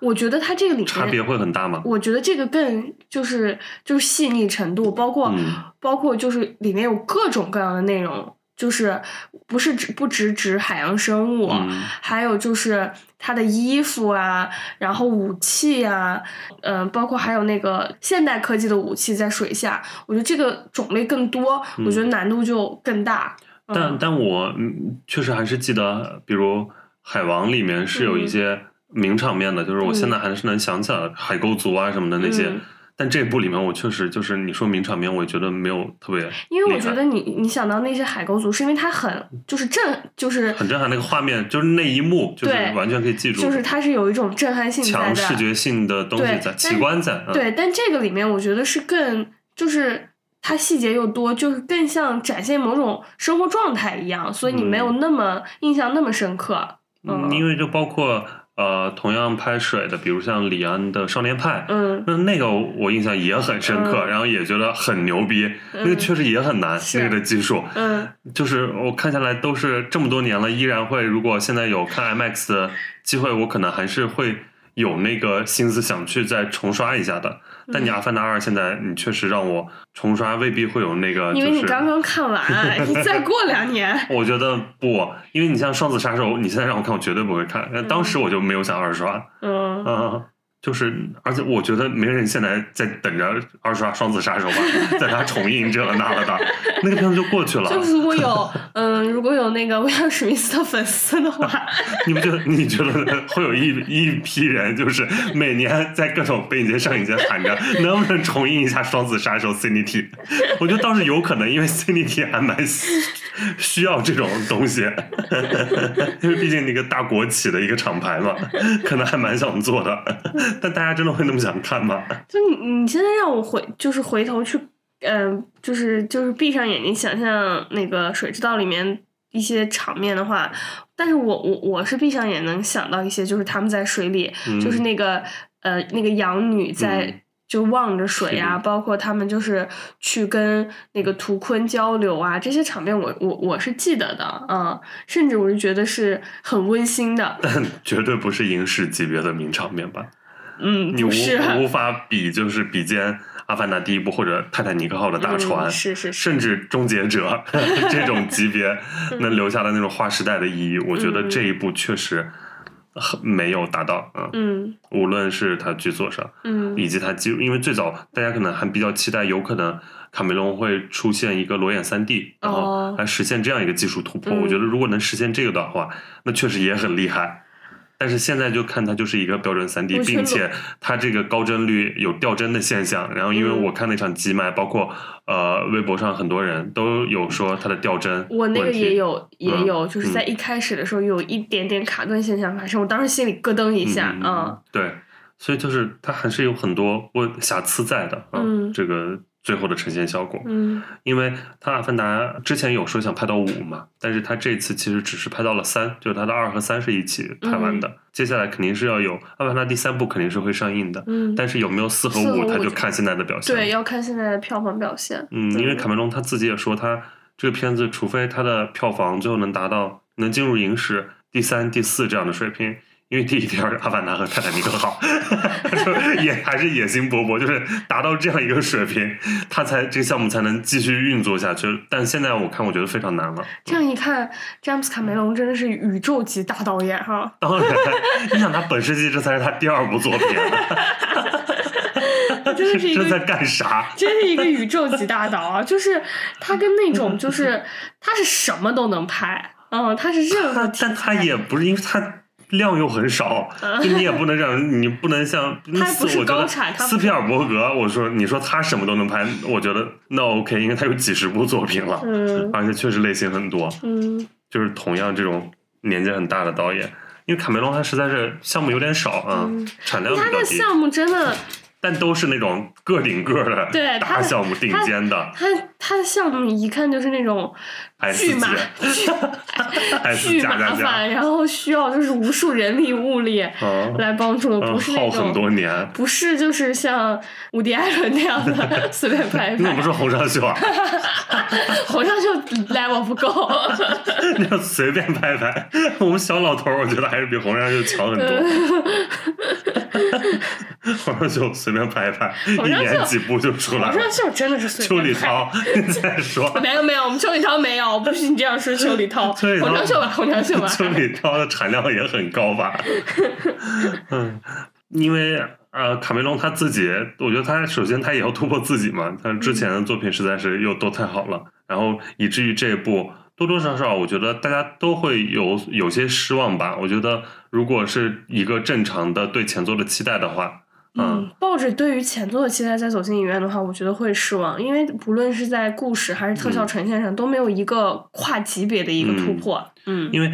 我觉得它这个里面差别，会很大吗。我觉得这个更就是就是细腻程度，包括、嗯包括就是里面有各种各样的内容，就是不是只不只指海洋生物，嗯还有就是它的衣服啊，然后武器啊，嗯、包括还有那个现代科技的武器在水下，我觉得这个种类更多，我觉得难度就更大。但嗯但我嗯确实还是记得，比如《海王》里面是有一些名场面的，就是我现在还是能想起来海沟族啊什么的那些。嗯但这部里面，我确实就是你说名场面，我也觉得没有特别因为我觉得你你想到那些海沟族，是因为它很就是震，就是很震撼。那个画面就是那一幕，就是对完全可以记住，就是它是有一种震撼性在的，强视觉性的东西在，奇观在。嗯、对，但这个里面我觉得是更就是它细节又多，就是更像展现某种生活状态一样，所以你没有那么、印象那么深刻。嗯，因为就包括呃，同样拍水的，比如像李安的《少年派》，嗯那那个我印象也很深刻，嗯然后也觉得很牛逼，那个确实也很难，是那个的技术，嗯就是我看下来都是这么多年了，依然会，如果现在有看 IMAX 的机会，我可能还是会有那个心思想去再重刷一下的。但你《阿凡达二》现在你确实让我重刷，未必会有那个，因为就是你刚刚看完，你再过两年，我觉得不，因为你像《双子杀手》，你现在让我看，我绝对不会看。但当时我就没有想二刷，嗯，嗯，就是，而且我觉得没人现在在等着二刷《双子杀手》吧，在他重映这了那了的，那个片子就过去了。就如果有嗯，如果有那个威尔史密斯的粉丝的话，你不觉得？你觉得会有一一批人，就是每年在各种北影节、上影节喊着能不能重映一下《双子杀手》Cinity？我觉得倒是有可能，因为 Cinity 还蛮需需要这种东西，因为毕竟那个大国企的一个厂牌嘛，可能还蛮想做的。但大家真的会那么想看吗？就你你现在让我回就是回头去，嗯、就是就是闭上眼睛想象那个《水之道》里面一些场面的话，但是我我我是闭上眼能想到一些，就是他们在水里，嗯就是那个呃那个养女在。嗯就望着水啊，包括他们就是去跟那个图坤交流啊，这些场面我我我是记得的啊、甚至我是觉得是很温馨的。但 绝对不是影视级别的名场面吧？嗯，你无无法比，就是比肩《阿凡达》第一部或者泰坦尼克号的大船，嗯是是是，甚至《终结者 》这种级别能留下的那种划时代的意义，我觉得这一部确实很没有达到。嗯，嗯无论是它剧作上，嗯以及它技术，因为最早大家可能还比较期待，有可能卡梅隆会出现一个裸眼三 D，然后哦来实现这样一个技术突破。嗯我觉得如果能实现这个的话，那确实也很厉害。但是现在就看它就是一个标准三 D，并且它这个高帧率有掉帧的现象。然后因为嗯。我看那场集麦，包括呃微博上很多人都有说它的掉帧我那个也有，也嗯有，就是在一开始的时候有一点点卡顿现象发生，我当时心里咯噔一下嗯啊。对，所以就是它还是有很多问瑕疵在的啊，嗯。这个最后的呈现效果。嗯因为他《阿凡达》之前有说想拍到五嘛，但是他这次其实只是拍到了三，就是他的二和三是一起拍完的。接下来肯定是要有《阿凡达》第三部肯定是会上映的，嗯，但是有没有四和五，他就就看现在的表现。对，，要看现在的票房表现。嗯，因为卡梅隆他自己也说，他这个片子除非他的票房最后能达到能进入影史第三、第四这样的水平。因为第一、第二，《阿凡达》和《泰坦尼克号》，他说也还是野心勃勃，就是达到这样一个水平，他才这个项目才能继续运作下去。但现在我看，我觉得非常难了。这样一看，詹姆斯卡梅隆真的是宇宙级大导演哈。当然，你想他本世纪这才是他第二部作品，真的是一这在。干啥？真是一个宇宙级大导啊！就是他跟那种，就是他是什么都能拍，嗯，他是任何但他也不是，因为他量又很少，就你也不能让你不能像他还不是我觉得高产斯皮尔伯格，我说你说他什么都能拍，我觉得那 OK，因为他有几十部作品了，嗯。而且确实类型很多，嗯。就是同样这种年纪很大的导演。因为卡梅隆他实在是项目有点少啊，嗯。产量比他较低，的项目真的，但都是那种个顶个的对大项目、顶尖的。他他的项目一看就是那种巨麻 巨麻烦，然后需要就是无数人力物力嗯来帮助的，嗯不是那耗很种。多年。不是，就是像伍迪·艾伦那样的 随便拍一拍那不，是洪尚秀啊，红上就 level 不够。那要随便拍拍。我们小老头儿，我觉得还是比洪尚秀强很多。洪尚秀随便拍一拍，一年几部就出来了红上。秀真的是随邱便拍。礼涛，你再说。没有没有，我们邱礼涛没有，不许你这样说邱礼涛。红上秀吧，红上秀吧。邱礼涛的产量也很高吧？嗯，因为呃，卡梅隆他自己，我觉得他首先他也要突破自己嘛，他之前的作品实在是又都太好了，然后以至于这一部多多少少，我觉得大家都会有有些失望吧。我觉得如果是一个正常的对前作的期待的话，嗯，抱着对于前作的期待再走进影院的话，我觉得会失望，因为不论是在故事还是特效呈现上，都没有一个跨级别的一个突破。嗯。因为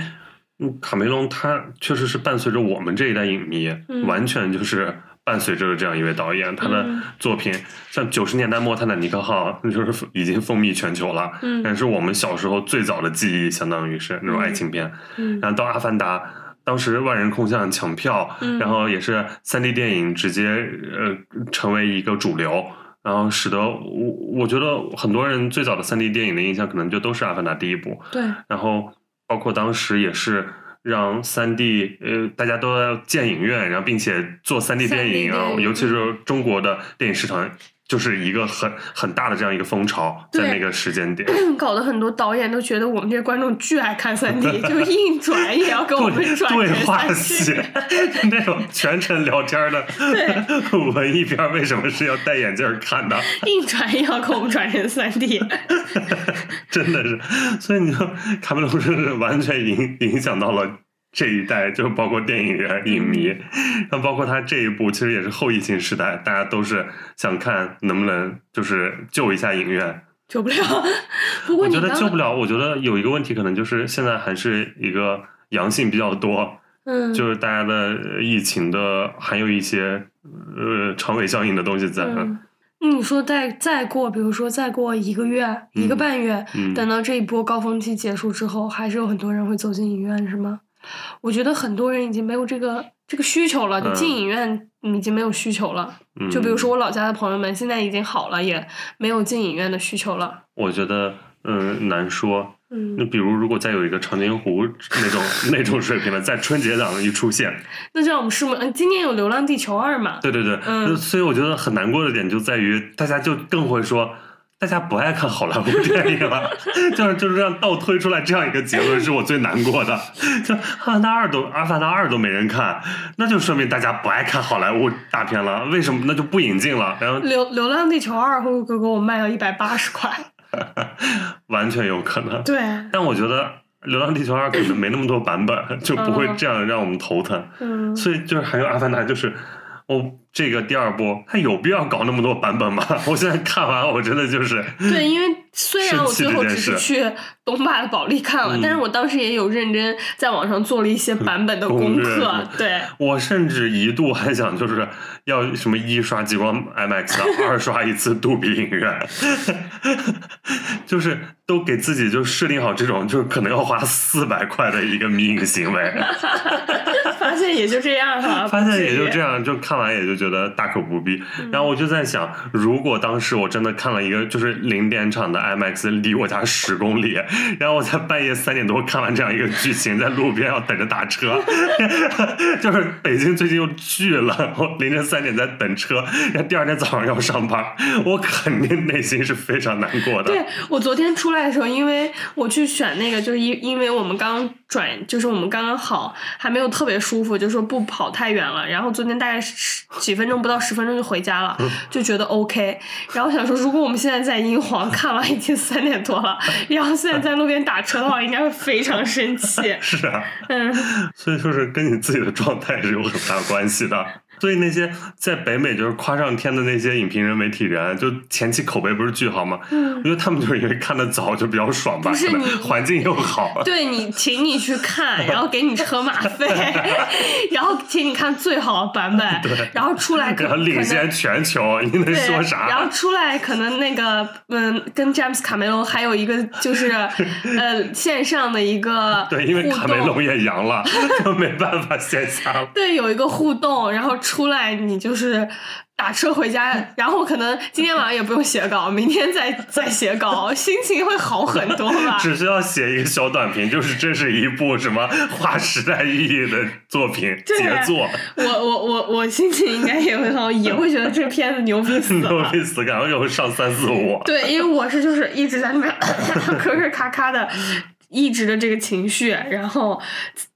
嗯，卡梅隆他确实是伴随着我们这一代影迷，嗯。完全就是伴随着这样一位导演，他的嗯。作品像九十年代末《泰坦尼克号》，那就是已经风靡全球了，嗯。但是我们小时候最早的记忆，相当于是那种爱情片。嗯。然后到《阿凡达》，当时万人空巷抢票，嗯然后也是三 D 电影直接呃成为一个主流。然后使得我我觉得很多人最早的三 D 电影的印象可能就都是《阿凡达》第一部，对，然后包括当时也是让三 D 呃大家都要建影院，然后并且做三 D 电影啊 3D，电影尤其是中国的电影市场就是一个很很大的这样一个风潮，在那个时间点。搞得很多导演都觉得我们这些观众巨爱看三 D，就硬转也要跟我们 对转对成话 3D 戏，那种全程聊天的文艺片，为什么是要戴眼镜儿看的？硬转也要给我们转成三 D。真的是，所以你说卡梅隆是完全影影响到了这一代，就包括电影人、影迷，然后包括他这一部，其实也是后疫情时代，大家都是想看能不能就是救一下影院。救不了，不过我觉得救不了，我觉得有一个问题，可能就是现在还是一个阳性比较多，嗯，就是大家的呃疫情的还有一些呃长尾效应的东西在。嗯，你说再再过，比如说再过一个月、一个嗯半月，嗯。等到这一波高峰期结束之后，还是有很多人会走进影院，是吗？我觉得很多人已经没有这个这个需求了，就嗯进影院已经没有需求了。嗯就比如说我老家的朋友们，现在已经好了，也没有进影院的需求了。我觉得嗯难说。嗯那嗯，比如如果再有一个长津湖那种 那种水平的，在春节档一出现，那这样我们拭目，嗯，今年有《流浪地球二》嘛？对对对，嗯所以我觉得很难过的点就在于大家就更会说。大家不爱看好莱坞电影了，就是就是这样倒推出来这样一个结论，是我最难过的。就《阿凡达二》都《阿凡达二》都没人看，那就说明大家不爱看好莱坞大片了。为什么？那就不引进了，然后流流浪地球二》会不会给我卖到一百八十块。完全有可能。对，但我觉得流浪地球二》可能没那么多版本，就不会这样让我们头疼。嗯，所以就是还有《阿凡达》，就是哦，这个第二部它有必要搞那么多版本吗？我现在看完，我真的就是对，因为虽然我最后只是去东坝的保利看了，嗯但是我当时也有认真在网上做了一些 版本的功课。对，我甚至一度还想，就是要什么一刷激光 IMAX 啊，二刷一次杜比影院，就是都给自己就设定好这种，就是可能要花四百块的一个迷影行为。发现也就这样哈，发现也就这。样，就看完也就觉得大可不必。嗯然后我就在想，如果当时我真的看了一个就是零点场的 IMAX，离我家十公里，然后我在半夜三点多看完这样一个剧情，在路边要等着打车，就是北京最近又聚了，我凌晨三点在等车，然后第二天早上要上班，我肯定内心是非常难过的。对我昨天出来的时候，因为我去选那个，就是因因为我们刚转，就是我们刚刚好，还没有特别舒服，就说不跑太远了。然后昨天大概十几分钟不到十分钟就回家了，就觉得 OK。然后想说，如果我们现在在英皇看完已经三点多了，然后现在在路边打车的话，应该会非常生气。是啊，嗯，所以就是跟你自己的状态是有很大关系的。所以那些在北美就是夸上天的那些影评人、媒体人，就前期口碑不是巨好吗？嗯我觉得他们就是因为看的早，就比较爽吧，可能不是你环境又好。对你，请你去看，然后给你车马费，然后请你看最好的版本，然后出来可领先全球，你能，说啥？然后出来可能那个嗯，跟詹姆斯卡梅隆还有一个就是呃线上的一个对，因为卡梅隆。也阳了，就没办法线下了。对，有一个互动，然后出来你就是打车回家，然后可能今天晚上也不用写稿，明天再再写稿，心情会好很多吧。只需要写一个小短评，就是这是一部什么划时代意义的作品杰作，我我我我心情应该也会好，也会觉得这片子牛逼死 牛。逼死，然后又上三四五。对，因为我是就是一直在那边 咳咳咔咔的，抑制的这个情绪，然后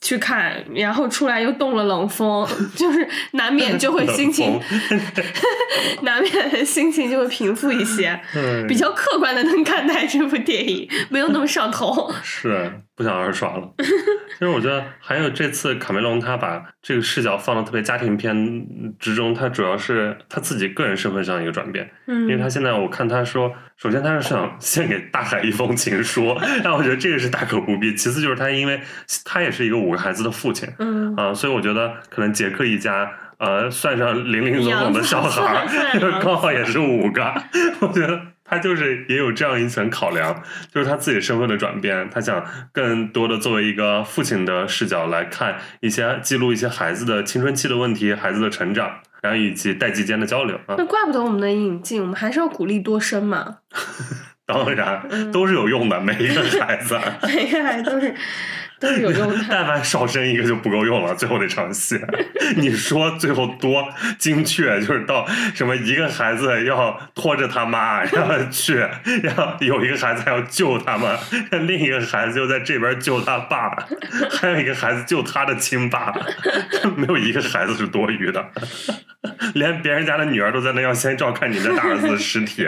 去看，然后出来又动了冷风，就是难免就会心情，难免心情就会平复一些，嗯比较客观的能看待这部电影，没有那么上头。是不想二刷了。其实我觉得还有这次卡梅隆他把这个视角放到特别家庭片之中，他主要是他自己个人身份上一个转变。嗯因为他嗯，现在我看他说，首先他是想献给大海一封情书，但我觉得这个是大可不必。其次就是他因为他也是一个五个孩子的父亲嗯，啊，所以我觉得可能杰克一家。呃，算上零零总总的小孩儿 刚好也是五个。我觉得他就是也有这样一层考量，就是他自己身份的转变，他想更多的作为一个父亲的视角来看一些记录一些孩子的青春期的问题、孩子的成长，然后以及代际间的交流啊。那怪不得我们能引进，我们还是要鼓励多生嘛，当然嗯都是有用的，每一个孩子，每一个孩子都是都是有用的。但凡少生一个就不够用了。最后那场戏，你说最后多精确，就是到什么一个孩子要拖着他妈，然后去，然后有一个孩子还要救他们，另一个孩子又在这边救他爸，还有一个孩子救他的亲爸，没有一个孩子是多余的。连别人家的女儿都在那要先照看你的大儿子的尸体，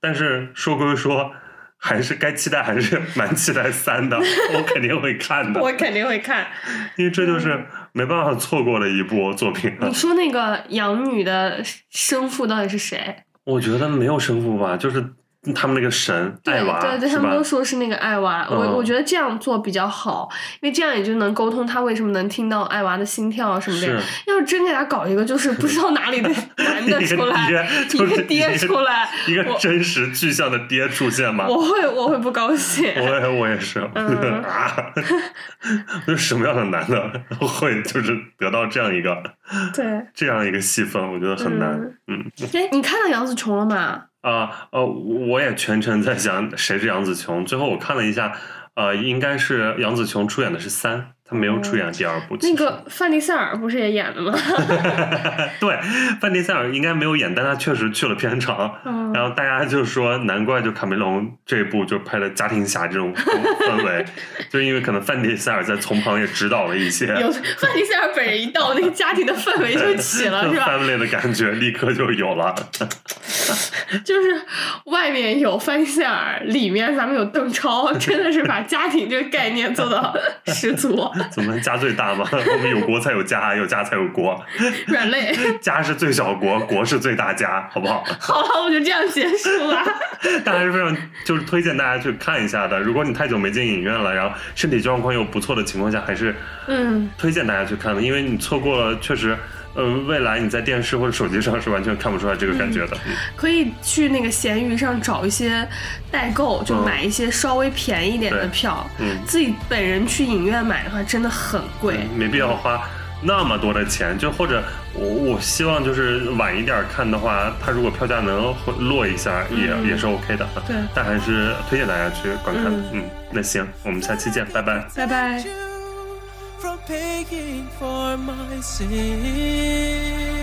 但是说归说，还是该期待，还是 蛮期待三的，我肯定会看的，我肯定会看。因为这就是没办法错过的一部作品了你。说那个养女的生父到底是谁？我觉得没有生父吧，就是他们那个神对艾娃，对对，他们都？说是那个爱娃。我嗯我觉得这样做比较好，因为这样也就能沟通他为什么能听到爱娃的心跳啊什么的。要是真给他搞一个就是不知道哪里的 男的出来，一个爹 出来，一个真实具象的爹出现嘛。我会我会不高兴。我也我也是，嗯啊，就什么样的男的会就是得到这样一个对，这样一个戏份，我觉得很难。嗯哎，你看到杨紫琼了吗？啊呃，我也全程在想谁是杨紫琼，最后我看了一下，呃，应该是杨紫琼出演的是三，他没有出演第二部。那个范迪塞尔不是也演了吗？对，范迪塞尔应该没有演，但他确实去了片场。嗯然后大家就说，难怪就卡梅隆这一部就拍了家庭侠这种氛围，就因为可能范迪塞尔在从旁也指导了一些，有范迪塞尔本人一到，那个家庭的氛围就起了，是吧？family 的感觉立刻就有了。就是外面有范迪塞尔，里面咱们有邓超，真的是把家庭这个概念做到十足。怎么家最大吗？我们有国才有家，有家才有国，软肋，家是最小国，国是最大家，好不好？好了，我就这样结束了。但还是非常就是推荐大家去看一下的。如果你太久没进影院了，然后身体状况又不错的情况下，还是嗯，推荐大家去看的，因为你错过了，确实，呃，未来你在电视或者手机上是完全看不出来这个感觉的。嗯可以去那个闲鱼上找一些代购，就嗯买一些稍微便宜点的票。嗯自己本人去影院买的话，真的很贵。没必要花那么多的钱，就或者我我希望就是晚一点看的话，它如果票价能回落一下，也、嗯也是 OK 的。对但还是推荐大家去观看。嗯嗯，那行，我们下期见，拜拜。拜拜。From paying for my sins.